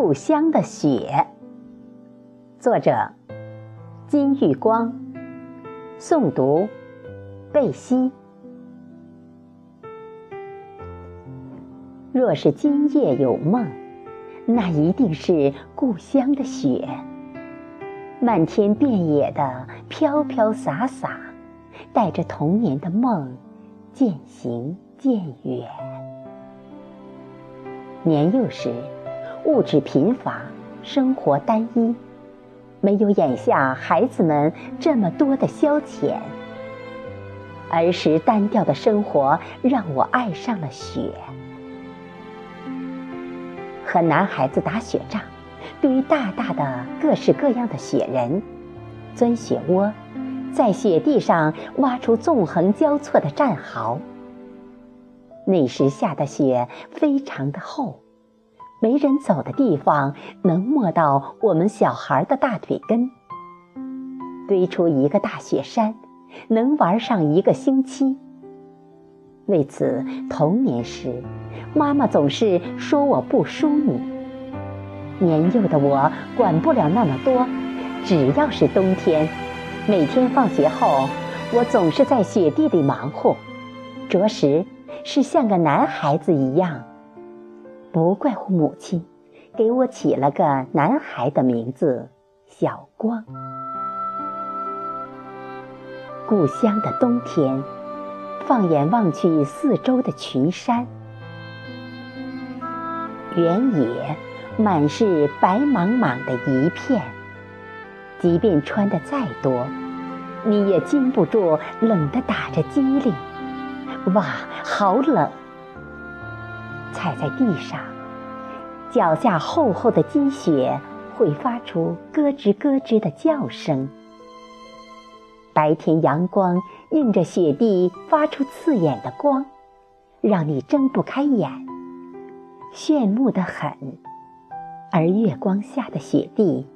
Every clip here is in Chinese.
故乡的雪，作者金玉光，诵读贝西。若是今夜有梦，那一定是故乡的雪，漫天遍野的飘飘洒洒，带着童年的梦，渐行渐远。年幼时。物质贫乏，生活单一，没有眼下孩子们这么多的消遣。儿时单调的生活让我爱上了雪，和男孩子打雪仗，堆大大的各式各样的雪人，钻雪窝，在雪地上挖出纵横交错的战壕。那时下的雪非常的厚。没人走的地方，能摸到我们小孩的大腿根。堆出一个大雪山，能玩上一个星期。为此，童年时，妈妈总是说我不淑女。年幼的我管不了那么多，只要是冬天，每天放学后，我总是在雪地里忙活，着实是像个男孩子一样。不怪乎母亲，给我起了个男孩的名字小光。故乡的冬天，放眼望去，四周的群山、原野，满是白茫茫的一片。即便穿的再多，你也禁不住冷得打着激灵。哇，好冷！踩在地上，脚下厚厚的积雪会发出咯吱咯吱的叫声。白天阳光映着雪地发出刺眼的光，让你睁不开眼，炫目的很。而月光下的雪地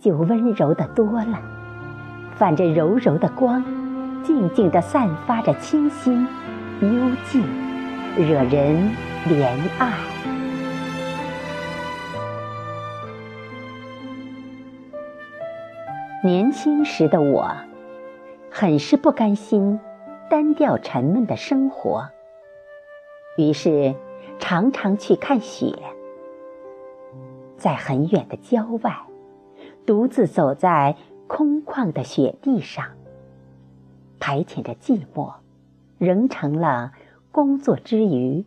就温柔的多了，泛着柔柔的光，静静地散发着清新、幽静，惹人。怜爱。年轻时的我，很是不甘心单调沉闷的生活，于是常常去看雪。在很远的郊外，独自走在空旷的雪地上，排遣着寂寞，仍成了工作之余。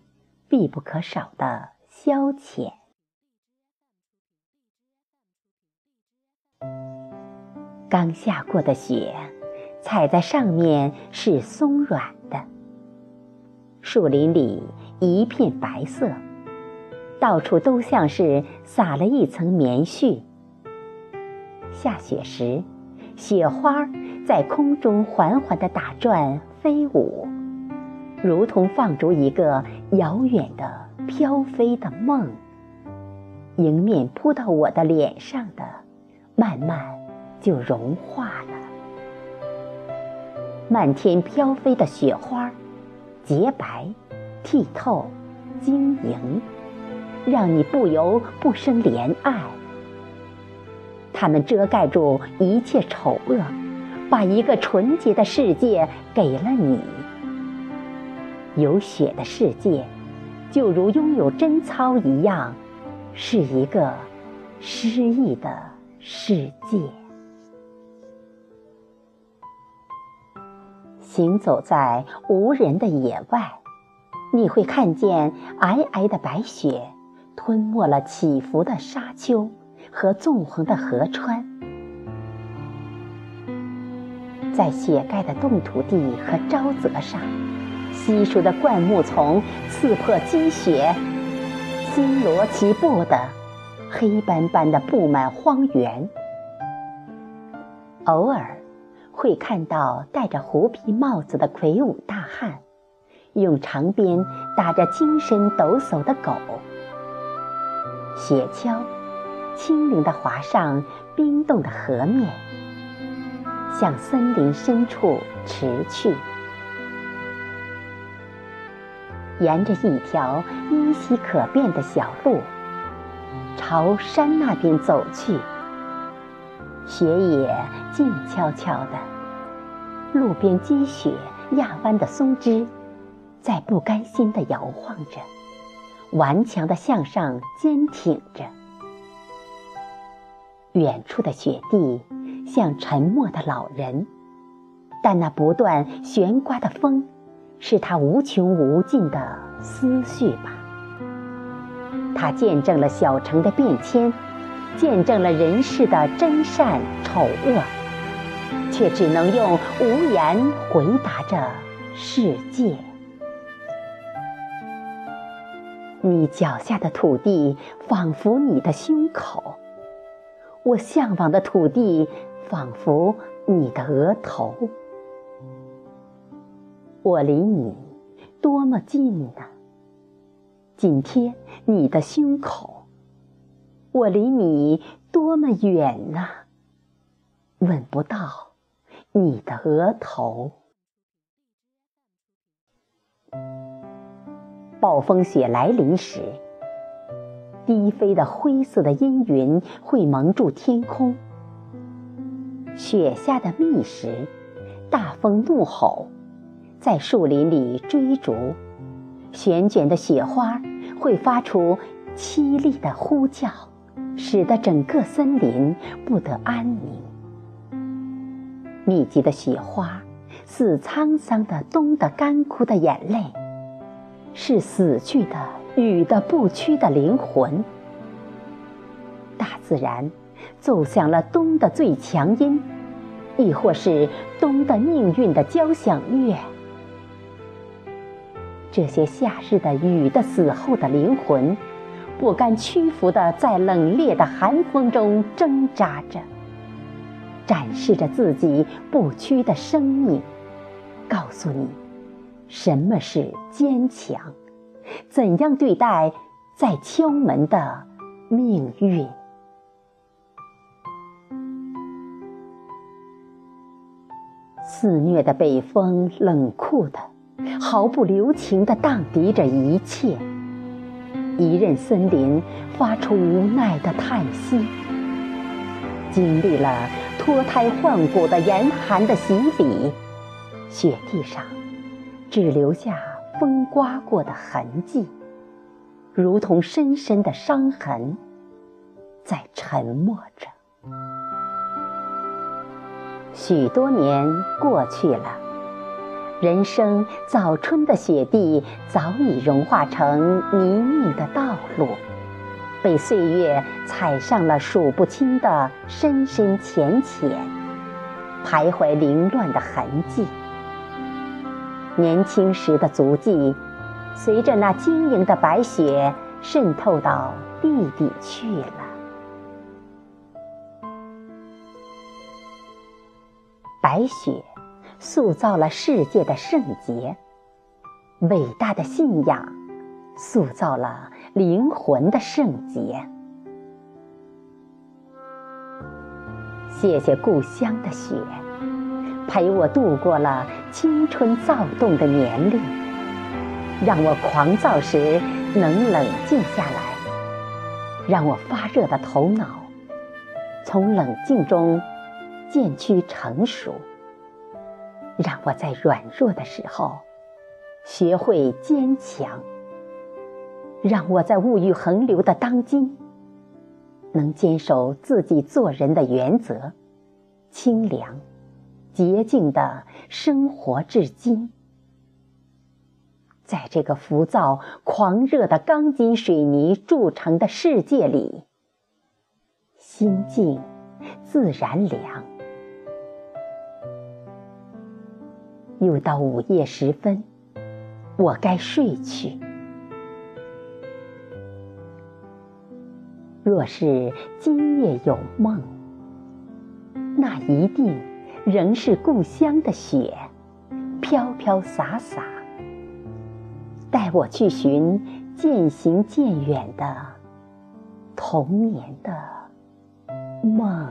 必不可少的消遣。刚下过的雪，踩在上面是松软的。树林里一片白色，到处都像是撒了一层棉絮。下雪时，雪花在空中缓缓的打转飞舞。如同放逐一个遥远的飘飞的梦，迎面扑到我的脸上的，慢慢就融化了。漫天飘飞的雪花，洁白、剔透、晶莹，让你不由不生怜爱。它们遮盖住一切丑恶，把一个纯洁的世界给了你。有雪的世界，就如拥有贞操一样，是一个诗意的世界。行走在无人的野外，你会看见皑皑的白雪吞没了起伏的沙丘和纵横的河川，在雪盖的冻土地和沼泽上。稀疏的灌木丛刺破积雪，星罗棋布的黑斑斑的布满荒原。偶尔会看到戴着狐皮帽子的魁梧大汉，用长鞭打着精神抖擞的狗。雪橇轻灵地滑上冰冻的河面，向森林深处驰去。沿着一条依稀可辨的小路，朝山那边走去。雪野静悄悄的，路边积雪压弯的松枝，在不甘心的摇晃着，顽强的向上坚挺着。远处的雪地像沉默的老人，但那不断悬刮的风，是他无穷无尽的思绪吧。它见证了小城的变迁。见证了人世的真善丑恶，却只能用无言回答着世界。你脚下的土地仿佛你的胸口，我向往的土地仿佛你的额头。我离你多么近呢？紧贴你的胸口。我离你多么远呢？吻不到你的额头。暴风雪来临时，低飞的灰色的阴云会蒙住天空。雪下的密时，大风怒吼，在树林里追逐。旋卷的雪花会发出凄厉的呼叫。使得整个森林不得安宁。密集的雪花似沧桑的冬的干枯的眼泪，是死去的雨的不屈的灵魂。大自然奏响了冬的最强音，亦或是冬的命运的交响乐。这些夏日的雨的死后的灵魂。不甘屈服的，在冷冽的寒风中挣扎着，展示着自己不屈的生命，告诉你，什么是坚强，怎样对待在敲门的命运。肆虐的北风，冷酷的，毫不留情的荡涤着一切。一任森林发出无奈的叹息，经历了脱胎换骨的严寒的洗礼，雪地上只留下风刮过的痕迹，如同深深的伤痕，在沉默着。许多年过去了。人生早春的雪地早已融化成泥泞的道路，被岁月踩上了数不清的深深浅浅，徘徊凌乱的痕迹。年轻时的足迹，随着那晶莹的白雪渗透到地底去了。白雪。塑造了世界的圣洁，伟大的信仰塑造了灵魂的圣洁。谢谢故乡的雪，陪我度过了青春躁动的年龄，让我狂躁时能冷静下来，让我发热的头脑从冷静中渐趋成熟。让我在软弱的时候学会坚强，让我在物欲横流的当今能坚守自己做人的原则，清凉、洁净的生活至今。在这个浮躁、狂热的钢筋水泥铸成的世界里，心静自然凉。又到午夜时分，我该睡去。若是今夜有梦，那一定仍是故乡的雪，飘飘洒洒，带我去寻渐行渐远的童年的梦。